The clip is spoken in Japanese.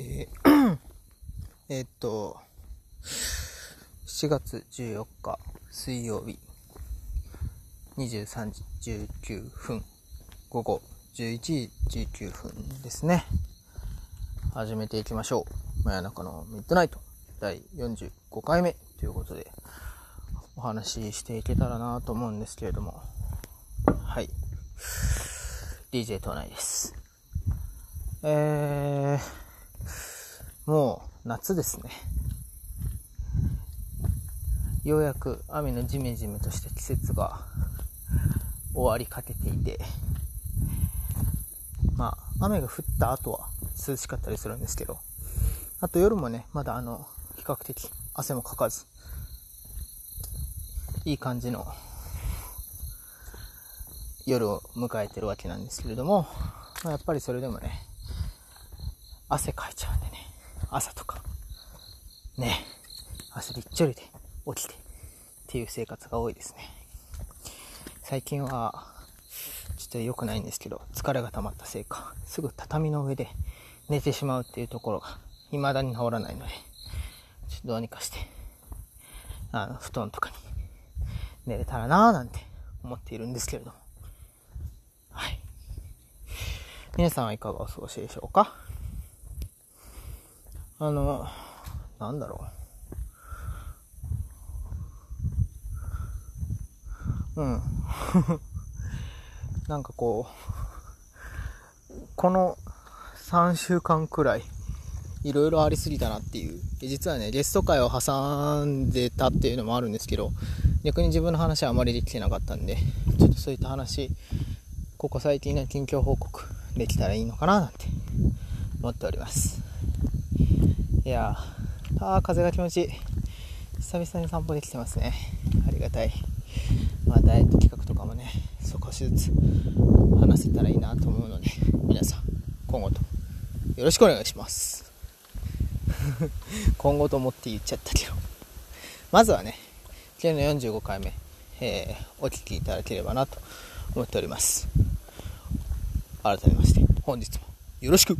えー、っと、7月14日水曜日、23時19分、午後11時19分ですね。始めていきましょう。真夜中のミッドナイト第45回目ということで、お話ししていけたらなと思うんですけれども、はい。DJ 東内です。えー、もう夏ですね。ようやく雨のジメジメとした季節が終わりかけていて、まあ、雨が降った後は涼しかったりするんですけど、あと夜もね、まだあの、比較的汗もかかず、いい感じの夜を迎えてるわけなんですけれども、まあ、やっぱりそれでもね、汗かいちゃうんでね、朝とか、ね、汗びっちょりで起きてっていう生活が多いですね。最近は、ちょっと良くないんですけど、疲れが溜まったせいか、すぐ畳の上で寝てしまうっていうところが、未だに治らないので、ちょっとどうにかして、あの、布団とかに寝れたらなぁなんて思っているんですけれども。はい。皆さんはいかがお過ごしでしょうか？あの、なんだろう。うん。なんかこう、この3週間くらい、いろいろありすぎたなっていう。実はね、ゲスト会を挟んでたっていうのもあるんですけど、逆に自分の話はあまりできてなかったんで、ちょっとそういった話、ここ最近の近況報告できたらいいのかななんて思っております。いやー、あ風が気持ちいい。久々に散歩できてますね。ありがたい。まあ、ダイエット企画とかもね、少しずつ話せたらいいなと思うので、皆さん、今後とよろしくお願いします。今後と思って言っちゃったけど。まずはね、今日の45回目、えー、お聴きいただければなと思っております。改めまして、本日もよろしく